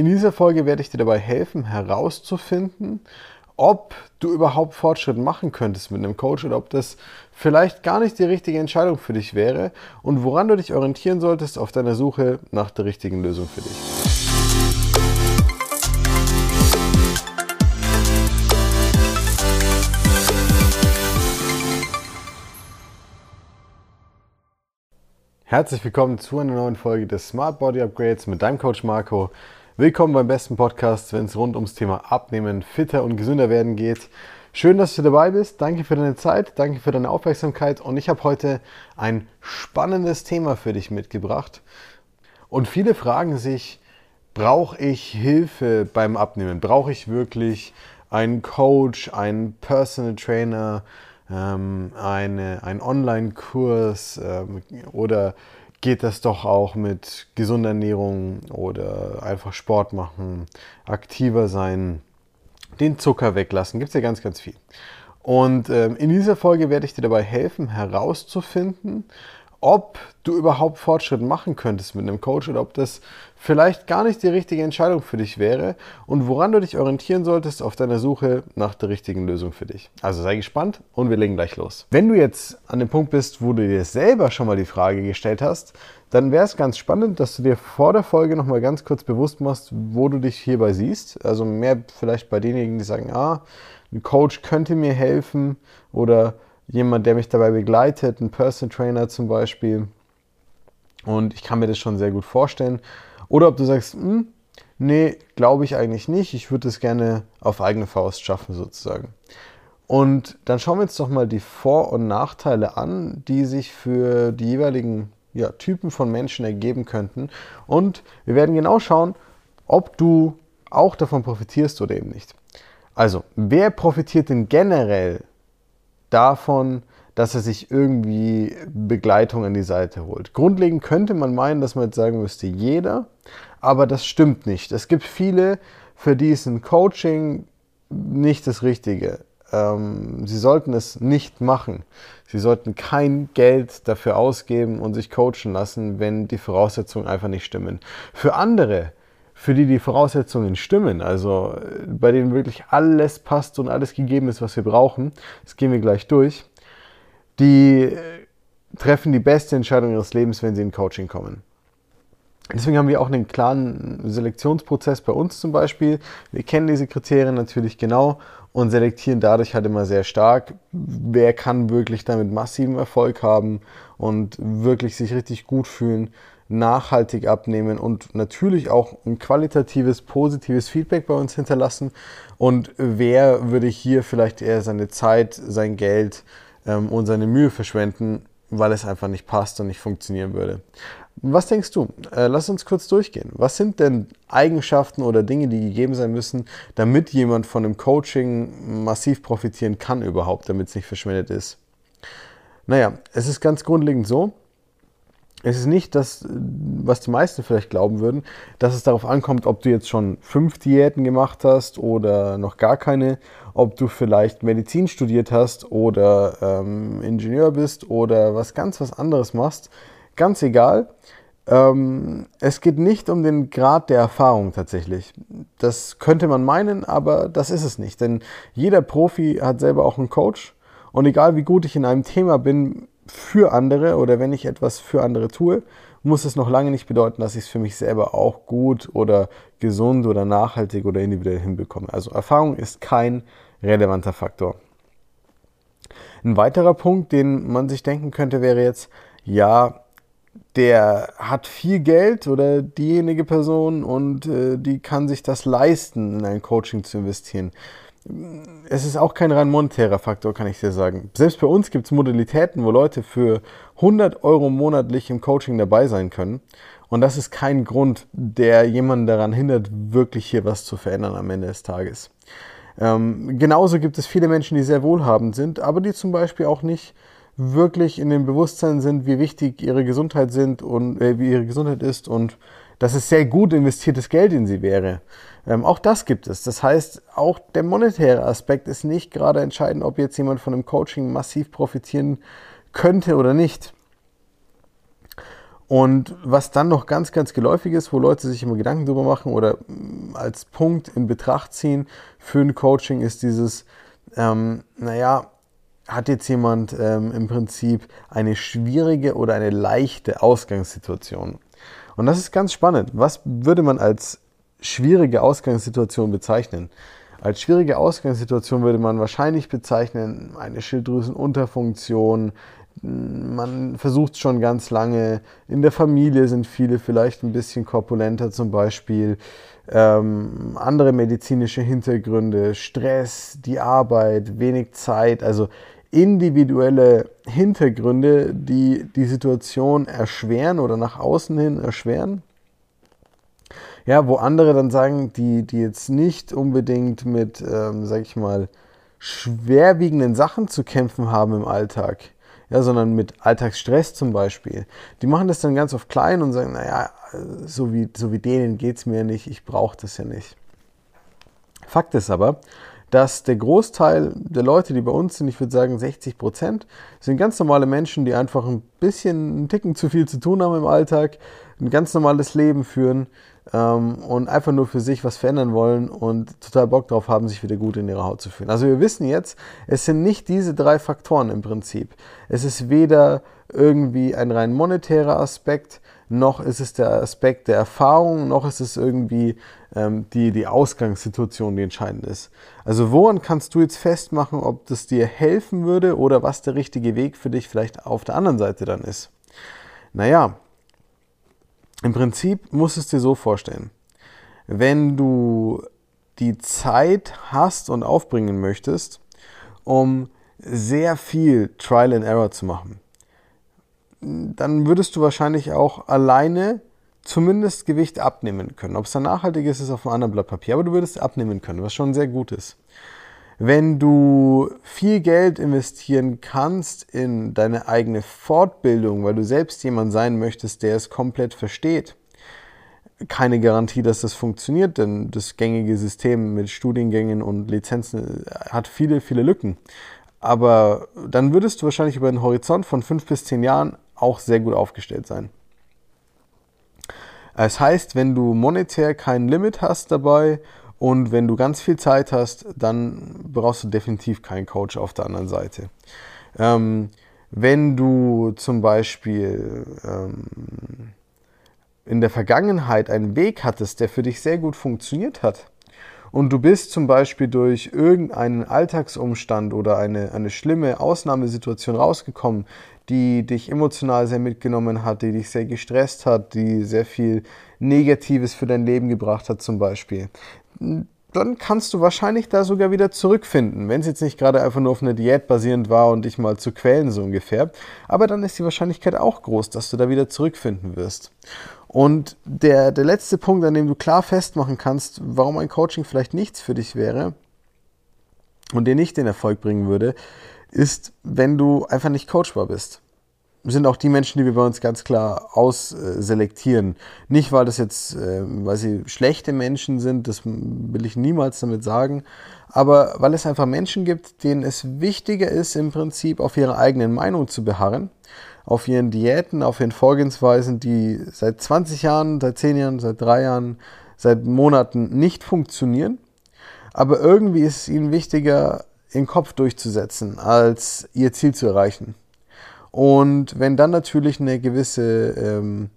in dieser Folge werde ich dir dabei helfen, herauszufinden, ob du überhaupt Fortschritt machen könntest mit einem Coach oder ob das vielleicht gar nicht die richtige Entscheidung für dich wäre und woran du dich orientieren solltest auf deiner Suche nach der richtigen Lösung für dich. Herzlich willkommen zu einer neuen Folge des Smart Body Upgrades mit deinem Coach Marco. Willkommen beim besten Podcast, wenn es rund ums Thema Abnehmen, fitter und gesünder werden geht. Schön, dass du dabei bist. Danke für deine Zeit, danke für deine Aufmerksamkeit und ich habe heute ein spannendes Thema für dich mitgebracht. Und viele fragen sich, brauche ich Hilfe beim Abnehmen? Brauche ich wirklich einen Coach, einen Personal Trainer? ähm, eine, ein Online-Kurs ähm, oder geht das doch auch mit gesunder Ernährung oder einfach Sport machen, aktiver sein, den Zucker weglassen, gibt es ja ganz, ganz viel. Und ähm, in dieser Folge werde ich dir dabei helfen, herauszufinden, ob du überhaupt Fortschritt machen könntest mit einem Coach oder ob das vielleicht gar nicht die richtige Entscheidung für dich wäre und woran du dich orientieren solltest auf deiner Suche nach der richtigen Lösung für dich. Also sei gespannt und wir legen gleich los. Wenn du jetzt an dem Punkt bist, wo du dir selber schon mal die Frage gestellt hast, dann wäre es ganz spannend, dass du dir vor der Folge nochmal ganz kurz bewusst machst, wo du dich hierbei siehst. Also mehr vielleicht bei denjenigen, die sagen, ah, ein Coach könnte mir helfen oder jemand, der mich dabei begleitet, ein Person Trainer zum Beispiel. Und ich kann mir das schon sehr gut vorstellen. Oder ob du sagst, hm, nee, glaube ich eigentlich nicht. Ich würde es gerne auf eigene Faust schaffen sozusagen. Und dann schauen wir uns doch mal die Vor- und Nachteile an, die sich für die jeweiligen ja, Typen von Menschen ergeben könnten. Und wir werden genau schauen, ob du auch davon profitierst oder eben nicht. Also, wer profitiert denn generell davon, dass er sich irgendwie Begleitung an die Seite holt. Grundlegend könnte man meinen, dass man jetzt sagen müsste, jeder, aber das stimmt nicht. Es gibt viele, für die ist ein Coaching nicht das Richtige. Ähm, sie sollten es nicht machen. Sie sollten kein Geld dafür ausgeben und sich coachen lassen, wenn die Voraussetzungen einfach nicht stimmen. Für andere für die die Voraussetzungen stimmen, also bei denen wirklich alles passt und alles gegeben ist, was wir brauchen, das gehen wir gleich durch, die äh, treffen die beste Entscheidung ihres Lebens, wenn sie in Coaching kommen. Deswegen haben wir auch einen klaren Selektionsprozess bei uns zum Beispiel. Wir kennen diese Kriterien natürlich genau und selektieren dadurch halt immer sehr stark, wer kann wirklich damit massiven Erfolg haben und wirklich sich richtig gut fühlen nachhaltig abnehmen und natürlich auch ein qualitatives, positives Feedback bei uns hinterlassen. Und wer würde hier vielleicht eher seine Zeit, sein Geld ähm, und seine Mühe verschwenden, weil es einfach nicht passt und nicht funktionieren würde. Was denkst du? Äh, lass uns kurz durchgehen. Was sind denn Eigenschaften oder Dinge, die gegeben sein müssen, damit jemand von einem Coaching massiv profitieren kann überhaupt, damit es nicht verschwendet ist? Naja, es ist ganz grundlegend so, es ist nicht das, was die meisten vielleicht glauben würden, dass es darauf ankommt, ob du jetzt schon fünf Diäten gemacht hast oder noch gar keine, ob du vielleicht Medizin studiert hast oder ähm, Ingenieur bist oder was ganz was anderes machst. Ganz egal. Ähm, es geht nicht um den Grad der Erfahrung tatsächlich. Das könnte man meinen, aber das ist es nicht. Denn jeder Profi hat selber auch einen Coach. Und egal wie gut ich in einem Thema bin, für andere oder wenn ich etwas für andere tue, muss es noch lange nicht bedeuten, dass ich es für mich selber auch gut oder gesund oder nachhaltig oder individuell hinbekomme. Also Erfahrung ist kein relevanter Faktor. Ein weiterer Punkt, den man sich denken könnte, wäre jetzt, ja, der hat viel Geld oder diejenige Person und äh, die kann sich das leisten, in ein Coaching zu investieren es ist auch kein rein monetärer Faktor, kann ich dir sagen. Selbst bei uns gibt es Modalitäten, wo Leute für 100 Euro monatlich im Coaching dabei sein können. Und das ist kein Grund, der jemanden daran hindert, wirklich hier was zu verändern am Ende des Tages. Ähm, genauso gibt es viele Menschen, die sehr wohlhabend sind, aber die zum Beispiel auch nicht wirklich in dem Bewusstsein sind, wie wichtig ihre Gesundheit sind und äh, wie ihre Gesundheit ist und dass es sehr gut investiertes Geld in sie wäre. Ähm, auch das gibt es. Das heißt, auch der monetäre Aspekt ist nicht gerade entscheidend, ob jetzt jemand von einem Coaching massiv profitieren könnte oder nicht. Und was dann noch ganz, ganz geläufig ist, wo Leute sich immer Gedanken drüber machen oder mm, als Punkt in Betracht ziehen für ein Coaching, ist dieses, ähm, naja, hat jetzt jemand ähm, im Prinzip eine schwierige oder eine leichte Ausgangssituation? Und das ist ganz spannend. Was würde man als schwierige Ausgangssituation bezeichnen? Als schwierige Ausgangssituation würde man wahrscheinlich bezeichnen eine Schilddrüsenunterfunktion. Man versucht schon ganz lange. In der Familie sind viele vielleicht ein bisschen korpulenter zum Beispiel. Ähm, andere medizinische Hintergründe, Stress, die Arbeit, wenig Zeit. Also individuelle Hintergründe, die die Situation erschweren oder nach außen hin erschweren. Ja, wo andere dann sagen, die, die jetzt nicht unbedingt mit, ähm, sag ich mal, schwerwiegenden Sachen zu kämpfen haben im Alltag, ja, sondern mit Alltagsstress zum Beispiel. Die machen das dann ganz oft klein und sagen, naja, so wie, so wie denen geht es mir nicht, ich brauche das ja nicht. Fakt ist aber, dass der Großteil der Leute, die bei uns sind, ich würde sagen 60 Prozent, sind ganz normale Menschen, die einfach ein bisschen, einen Ticken zu viel zu tun haben im Alltag, ein ganz normales Leben führen ähm, und einfach nur für sich was verändern wollen und total Bock drauf haben, sich wieder gut in ihrer Haut zu fühlen. Also wir wissen jetzt, es sind nicht diese drei Faktoren im Prinzip. Es ist weder irgendwie ein rein monetärer Aspekt, noch ist es der Aspekt der Erfahrung, noch ist es irgendwie ähm, die, die Ausgangssituation, die entscheidend ist. Also woran kannst du jetzt festmachen, ob das dir helfen würde oder was der richtige Weg für dich vielleicht auf der anderen Seite dann ist? Naja, im Prinzip musst du es dir so vorstellen. Wenn du die Zeit hast und aufbringen möchtest, um sehr viel Trial and Error zu machen, dann würdest du wahrscheinlich auch alleine zumindest Gewicht abnehmen können. Ob es dann nachhaltig ist, ist auf einem anderen Blatt Papier, aber du würdest abnehmen können, was schon sehr gut ist. Wenn du viel Geld investieren kannst in deine eigene Fortbildung, weil du selbst jemand sein möchtest, der es komplett versteht, keine Garantie, dass das funktioniert, denn das gängige System mit Studiengängen und Lizenzen hat viele, viele Lücken. Aber dann würdest du wahrscheinlich über einen Horizont von fünf bis zehn Jahren auch sehr gut aufgestellt sein. Es heißt, wenn du monetär kein Limit hast dabei und wenn du ganz viel Zeit hast, dann brauchst du definitiv keinen Coach auf der anderen Seite. Ähm, wenn du zum Beispiel ähm, in der Vergangenheit einen Weg hattest, der für dich sehr gut funktioniert hat, und du bist zum Beispiel durch irgendeinen Alltagsumstand oder eine, eine schlimme Ausnahmesituation rausgekommen, die dich emotional sehr mitgenommen hat, die dich sehr gestresst hat, die sehr viel Negatives für dein Leben gebracht hat zum Beispiel, dann kannst du wahrscheinlich da sogar wieder zurückfinden, wenn es jetzt nicht gerade einfach nur auf einer Diät basierend war und dich mal zu quälen, so ungefähr. Aber dann ist die Wahrscheinlichkeit auch groß, dass du da wieder zurückfinden wirst. Und der, der letzte Punkt, an dem du klar festmachen kannst, warum ein Coaching vielleicht nichts für dich wäre und dir nicht den Erfolg bringen würde, ist, wenn du einfach nicht coachbar bist. Sind auch die Menschen, die wir bei uns ganz klar ausselektieren. Nicht, weil das jetzt, äh, weil sie schlechte Menschen sind, das will ich niemals damit sagen, aber weil es einfach Menschen gibt, denen es wichtiger ist, im Prinzip auf ihre eigenen Meinung zu beharren, auf ihren Diäten, auf ihren Vorgehensweisen, die seit 20 Jahren, seit 10 Jahren, seit 3 Jahren, seit Monaten nicht funktionieren. Aber irgendwie ist es ihnen wichtiger, den Kopf durchzusetzen, als ihr Ziel zu erreichen. Und wenn dann natürlich eine gewisse ähm,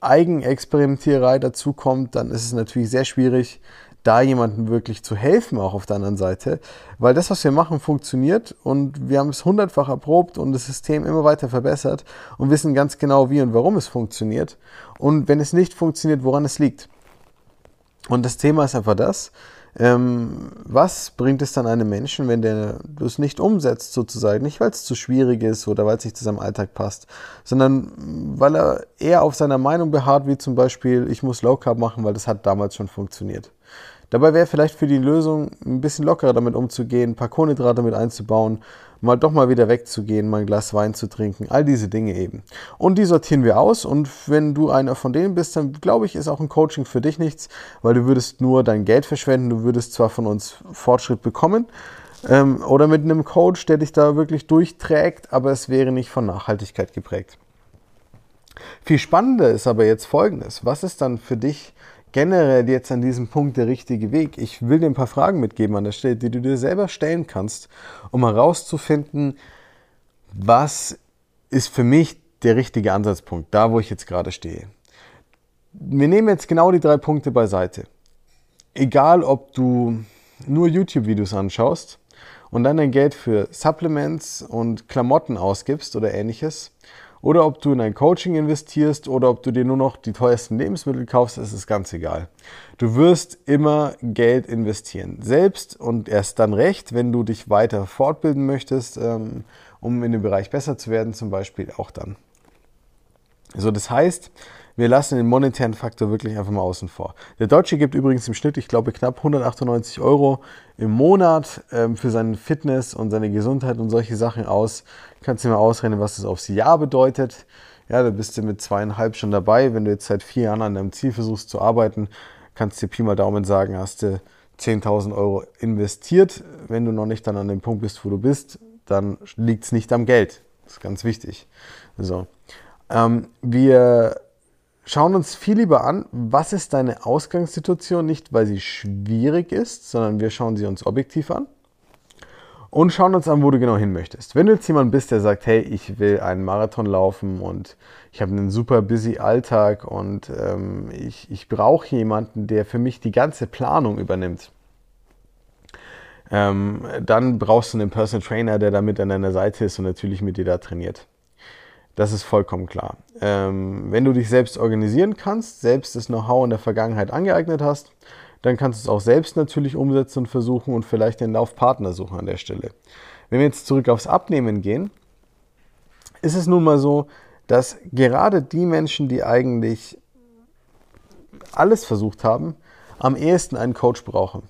Eigenexperimentiererei dazukommt, dann ist es natürlich sehr schwierig, da jemandem wirklich zu helfen, auch auf der anderen Seite. Weil das, was wir machen, funktioniert und wir haben es hundertfach erprobt und das System immer weiter verbessert und wissen ganz genau, wie und warum es funktioniert. Und wenn es nicht funktioniert, woran es liegt. Und das Thema ist einfach das, ähm, was bringt es dann einem Menschen, wenn der das nicht umsetzt, sozusagen? Nicht, weil es zu schwierig ist oder weil es nicht zu seinem Alltag passt, sondern weil er eher auf seiner Meinung beharrt, wie zum Beispiel, ich muss Low Carb machen, weil das hat damals schon funktioniert. Dabei wäre vielleicht für die Lösung ein bisschen lockerer damit umzugehen, ein paar Kohlenhydrate mit einzubauen, mal doch mal wieder wegzugehen, mal ein Glas Wein zu trinken, all diese Dinge eben. Und die sortieren wir aus und wenn du einer von denen bist, dann glaube ich, ist auch ein Coaching für dich nichts, weil du würdest nur dein Geld verschwenden, du würdest zwar von uns Fortschritt bekommen, ähm, oder mit einem Coach, der dich da wirklich durchträgt, aber es wäre nicht von Nachhaltigkeit geprägt. Viel spannender ist aber jetzt Folgendes. Was ist dann für dich generell jetzt an diesem Punkt der richtige Weg? Ich will dir ein paar Fragen mitgeben an der Stelle, die du dir selber stellen kannst, um herauszufinden, was ist für mich der richtige Ansatzpunkt, da wo ich jetzt gerade stehe. Wir nehmen jetzt genau die drei Punkte beiseite. Egal, ob du nur YouTube-Videos anschaust und dann dein Geld für Supplements und Klamotten ausgibst oder ähnliches, oder ob du in ein Coaching investierst oder ob du dir nur noch die teuersten Lebensmittel kaufst, ist es ganz egal. Du wirst immer Geld investieren. Selbst und erst dann recht, wenn du dich weiter fortbilden möchtest, ähm, um in dem Bereich besser zu werden, zum Beispiel auch dann. So, das heißt, wir lassen den monetären Faktor wirklich einfach mal außen vor. Der Deutsche gibt übrigens im Schnitt, ich glaube, knapp 198 Euro im Monat ähm, für seine Fitness und seine Gesundheit und solche Sachen aus. Kannst du dir mal ausrechnen, was das aufs Jahr bedeutet. Ja, da bist du mit zweieinhalb schon dabei. Wenn du jetzt seit vier Jahren an deinem Ziel versuchst zu arbeiten, kannst du dir Pi mal Daumen sagen, hast du 10.000 Euro investiert. Wenn du noch nicht dann an dem Punkt bist, wo du bist, dann liegt es nicht am Geld. Das ist ganz wichtig. So. Ähm, wir schauen uns viel lieber an, was ist deine Ausgangssituation, nicht weil sie schwierig ist, sondern wir schauen sie uns objektiv an und schauen uns an, wo du genau hin möchtest. Wenn du jetzt jemand bist, der sagt, hey, ich will einen Marathon laufen und ich habe einen super busy Alltag und ähm, ich, ich brauche jemanden, der für mich die ganze Planung übernimmt, ähm, dann brauchst du einen Personal Trainer, der da mit an deiner Seite ist und natürlich mit dir da trainiert. Das ist vollkommen klar. Ähm, wenn du dich selbst organisieren kannst, selbst das Know-how in der Vergangenheit angeeignet hast, dann kannst du es auch selbst natürlich umsetzen und versuchen und vielleicht den Laufpartner suchen an der Stelle. Wenn wir jetzt zurück aufs Abnehmen gehen, ist es nun mal so, dass gerade die Menschen, die eigentlich alles versucht haben, am ehesten einen Coach brauchen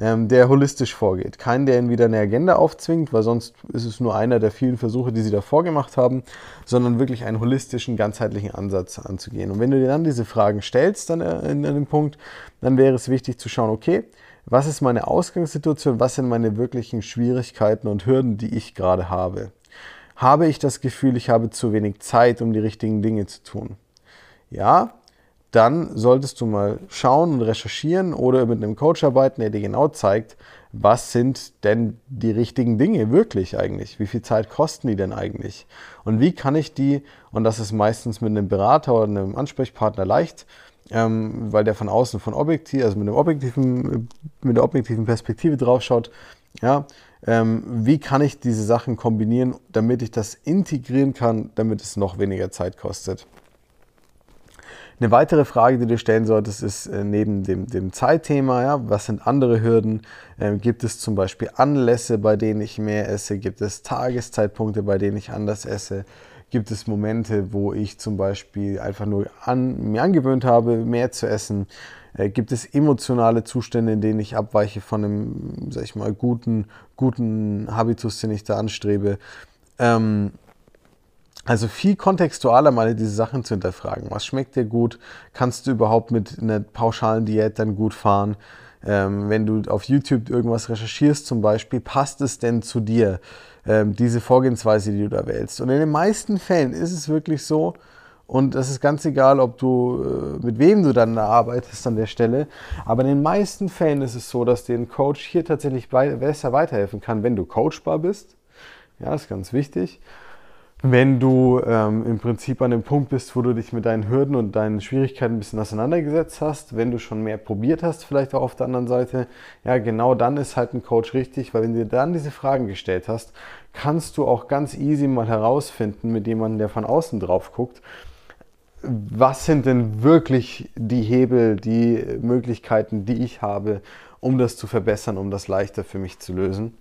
ähm, der holistisch vorgeht. Kein, der ihnen wieder eine Agenda aufzwingt, weil sonst ist es nur einer der vielen Versuche, die sie davor gemacht haben, sondern wirklich einen holistischen, ganzheitlichen Ansatz anzugehen. Und wenn du dir dann diese Fragen stellst dann äh, in, in dem Punkt, dann wäre es wichtig zu schauen, okay, was ist meine Ausgangssituation, was sind meine wirklichen Schwierigkeiten und Hürden, die ich gerade habe. Habe ich das Gefühl, ich habe zu wenig Zeit, um die richtigen Dinge zu tun? Ja, dann solltest du mal schauen und recherchieren oder mit einem Coach arbeiten, der dir genau zeigt, was sind denn die richtigen Dinge wirklich eigentlich? Wie viel Zeit kosten die denn eigentlich? Und wie kann ich die, und das ist meistens mit einem Berater oder einem Ansprechpartner leicht, ähm, weil der von außen von objektiv, also mit, einem objektiven, mit der objektiven Perspektive draufschaut, ja, ähm, wie kann ich diese Sachen kombinieren, damit ich das integrieren kann, damit es noch weniger Zeit kostet? Eine weitere Frage, die du stellen solltest, ist äh, neben dem, dem Zeitthema, ja, was sind andere Hürden? Ähm, gibt es zum Beispiel Anlässe, bei denen ich mehr esse? Gibt es Tageszeitpunkte, bei denen ich anders esse? Gibt es Momente, wo ich zum Beispiel einfach nur an, mir angewöhnt habe, mehr zu essen? Äh, gibt es emotionale Zustände, in denen ich abweiche von einem, sag ich mal, guten, guten Habitus, den ich da anstrebe? Ähm, also viel kontextualer mal diese Sachen zu hinterfragen. Was schmeckt dir gut? Kannst du überhaupt mit einer pauschalen Diät dann gut fahren? Ähm, wenn du auf YouTube irgendwas recherchierst zum Beispiel, passt es denn zu dir, ähm, diese Vorgehensweise, die du da wählst? Und in den meisten Fällen ist es wirklich so, und das ist ganz egal, ob du, äh, mit wem du dann arbeitest an der Stelle. Aber in den meisten Fällen ist es so, dass dir ein Coach hier tatsächlich besser weiterhelfen kann, wenn du coachbar bist. Ja, ist ganz wichtig wenn du ähm, im Prinzip an dem Punkt bist, wo du dich mit deinen Hürden und deinen Schwierigkeiten ein bisschen auseinandergesetzt hast, wenn du schon mehr probiert hast, vielleicht auch auf der anderen Seite, ja, genau dann ist halt ein Coach richtig, weil wenn du dir dann diese Fragen gestellt hast, kannst du auch ganz easy mal herausfinden mit jemandem, der von außen drauf guckt, was sind denn wirklich die Hebel, die Möglichkeiten, die ich habe, um das zu verbessern, um das leichter für mich zu lösen.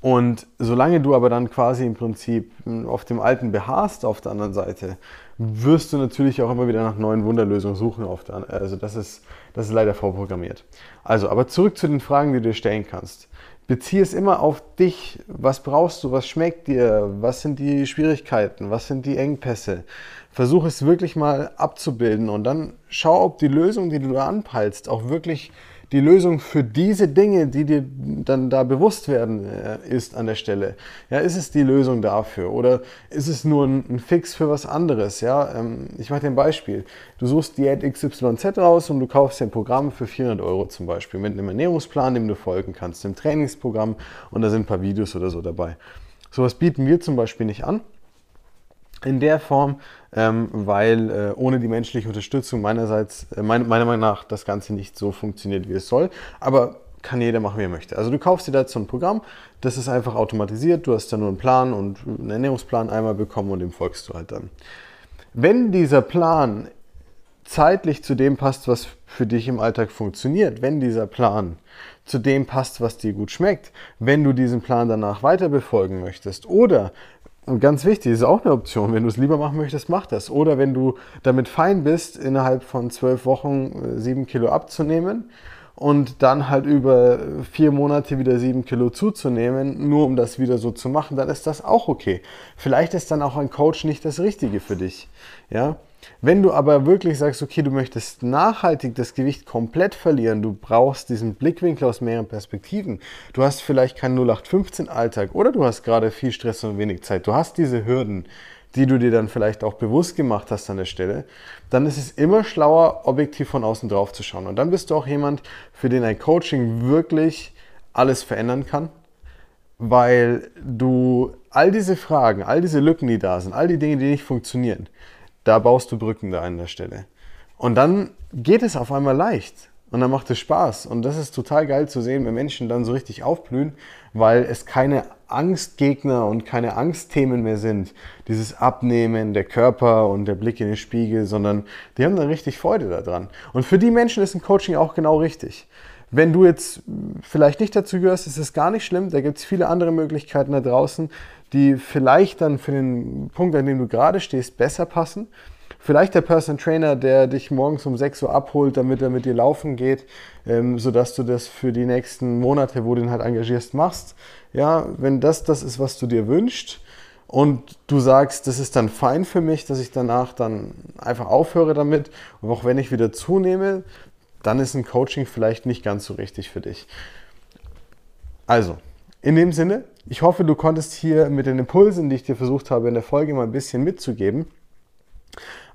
Und solange du aber dann quasi im Prinzip auf dem Alten beharrst auf der anderen Seite, wirst du natürlich auch immer wieder nach neuen Wunderlösungen suchen. Auf der, also das ist, das ist leider vorprogrammiert. Also, aber zurück zu den Fragen, die du dir stellen kannst. Beziehe es immer auf dich. Was brauchst du? Was schmeckt dir? Was sind die Schwierigkeiten? Was sind die Engpässe? Versuche es wirklich mal abzubilden und dann schau, ob die Lösung, die du da anpeilst, auch wirklich die Lösung für diese Dinge, die dir dann da bewusst werden, äh, ist an der Stelle? Ja, ist es die Lösung dafür oder ist es nur ein, Fix für was anderes? Ja, ähm, ich mache dir ein Beispiel. Du suchst Diät XYZ raus und du kaufst dir ein Programm für 400 Euro zum Beispiel mit einem Ernährungsplan, dem du folgen kannst, einem Trainingsprogramm und da sind ein paar Videos oder so dabei. Sowas bieten wir zum Beispiel nicht an in der Form, ähm, weil äh, ohne die menschliche Unterstützung meinerseits, äh, meine, meiner Meinung nach, das Ganze nicht so funktioniert, wie es soll. Aber kann jeder machen, wie er möchte. Also du kaufst dir da so ein Programm, das ist einfach automatisiert, du hast da nur einen Plan und einen Ernährungsplan einmal bekommen und dem folgst du halt dann. Wenn dieser Plan zeitlich zu dem passt, was für dich im Alltag funktioniert, wenn dieser Plan zu dem passt, was dir gut schmeckt, wenn du diesen Plan danach weiter befolgen möchtest oder und ganz wichtig, ist auch eine Option. Wenn du es lieber machen möchtest, mach das. Oder wenn du damit fein bist, innerhalb von zwölf Wochen äh, sieben Kilo abzunehmen und dann halt über vier Monate wieder sieben Kilo zuzunehmen, nur um das wieder so zu machen, dann ist das auch okay. Vielleicht ist dann auch ein Coach nicht das Richtige für dich. Ja, wenn du aber wirklich sagst, okay, du möchtest nachhaltig das Gewicht komplett verlieren, du brauchst diesen Blickwinkel aus mehreren Perspektiven, du hast vielleicht keinen 0815-Alltag oder du hast gerade viel Stress und wenig Zeit, du hast diese Hürden, die du dir dann vielleicht auch bewusst gemacht hast an der Stelle, dann ist es immer schlauer, objektiv von außen drauf zu schauen. Und dann bist du auch jemand, für den ein Coaching wirklich alles verändern kann, weil du all diese Fragen, all diese Lücken, die da sind, all die Dinge, die nicht funktionieren, da baust du Brücken da an der Stelle. Und dann geht es auf einmal leicht. Und dann macht es Spaß. Und das ist total geil zu sehen, wenn Menschen dann so richtig aufblühen, weil es keine Angstgegner und keine Angstthemen mehr sind. Dieses Abnehmen, der Körper und der Blick in den Spiegel, sondern die haben dann richtig Freude daran. Und für die Menschen ist ein Coaching auch genau richtig. Wenn du jetzt vielleicht nicht dazu gehörst, ist es gar nicht schlimm. Da gibt es viele andere Möglichkeiten da draußen, die vielleicht dann für den Punkt, an dem du gerade stehst, besser passen. Vielleicht der Person Trainer, der dich morgens um 6 Uhr abholt, damit er mit dir laufen geht, ähm, sodass du das für die nächsten Monate, wo du ihn halt engagierst, machst. Ja, wenn das das ist, was du dir wünschst und du sagst, das ist dann fein für mich, dass ich danach dann einfach aufhöre damit und auch wenn ich wieder zunehme, dann ist ein Coaching vielleicht nicht ganz so richtig für dich. Also, in dem Sinne, ich hoffe, du konntest hier mit den Impulsen, die ich dir versucht habe in der Folge mal ein bisschen mitzugeben,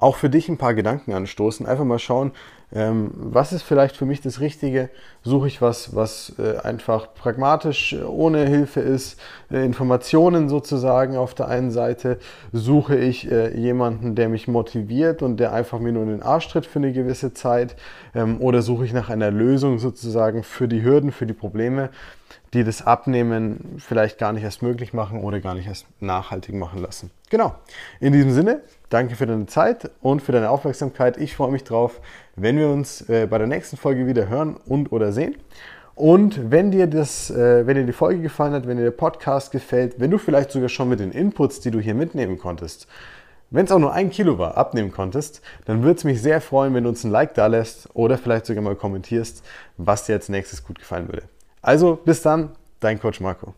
auch für dich ein paar Gedanken anstoßen. Einfach mal schauen, ähm, was ist vielleicht für mich das Richtige? Suche ich was, was äh, einfach pragmatisch äh, ohne Hilfe ist? Äh, Informationen sozusagen auf der einen Seite. Suche ich jemanden, der mich motiviert und der einfach mir nur in den Arsch tritt für eine gewisse Zeit? Ähm, oder suche ich nach einer Lösung sozusagen für die Hürden, für die Probleme? die das Abnehmen vielleicht gar nicht erst möglich machen oder gar nicht erst nachhaltig machen lassen. Genau. In diesem Sinne, danke für deine Zeit und für deine Aufmerksamkeit. Ich freue mich drauf, wenn wir uns äh, bei der nächsten Folge wieder hören und oder sehen. Und wenn dir, das, äh, wenn dir die Folge gefallen hat, wenn dir der Podcast gefällt, wenn du vielleicht sogar schon mit den Inputs, die du hier mitnehmen konntest, wenn es auch nur ein Kilo war, abnehmen konntest, dann würde es mich sehr freuen, wenn du uns ein Like da lässt oder vielleicht sogar mal kommentierst, was dir als nächstes gut gefallen würde. Also bis dann, dein Coach Marco.